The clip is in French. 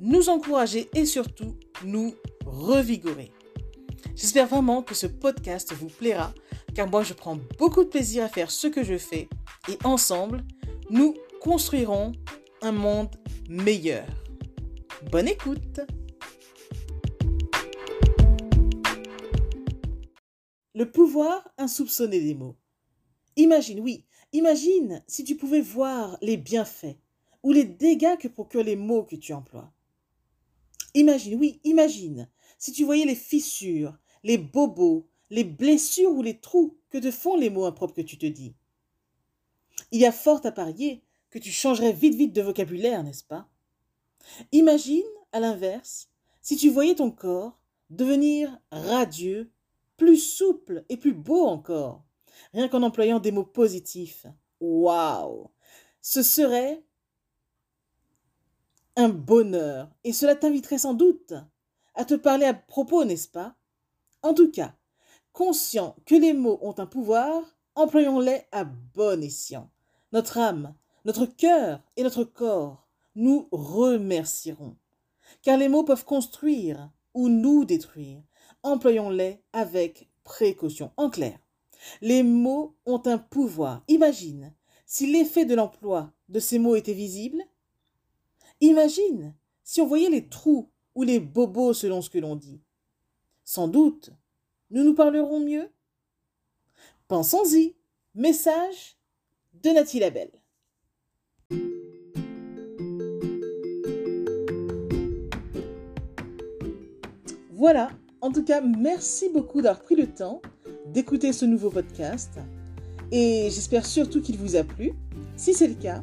nous encourager et surtout nous revigorer. J'espère vraiment que ce podcast vous plaira car moi je prends beaucoup de plaisir à faire ce que je fais et ensemble, nous construirons un monde meilleur. Bonne écoute Le pouvoir insoupçonné des mots. Imagine, oui, imagine si tu pouvais voir les bienfaits ou les dégâts que procurent les mots que tu emploies. Imagine, oui, imagine si tu voyais les fissures, les bobos, les blessures ou les trous que te font les mots impropres que tu te dis? Il y a fort à parier que tu changerais vite vite de vocabulaire, n'est-ce pas? Imagine, à l'inverse, si tu voyais ton corps devenir radieux plus souple et plus beau encore, rien qu'en employant des mots positifs. Waouh Ce serait un bonheur, et cela t'inviterait sans doute à te parler à propos, n'est-ce pas? En tout cas, conscient que les mots ont un pouvoir, employons-les à bon escient. Notre âme, notre cœur et notre corps nous remercieront, car les mots peuvent construire ou nous détruire, employons-les avec précaution. En clair, les mots ont un pouvoir. Imagine si l'effet de l'emploi de ces mots était visible. Imagine si on voyait les trous ou les bobos selon ce que l'on dit. Sans doute, nous nous parlerons mieux. Pensons-y. Message de Nathalie Labelle. Voilà, en tout cas, merci beaucoup d'avoir pris le temps d'écouter ce nouveau podcast et j'espère surtout qu'il vous a plu. Si c'est le cas,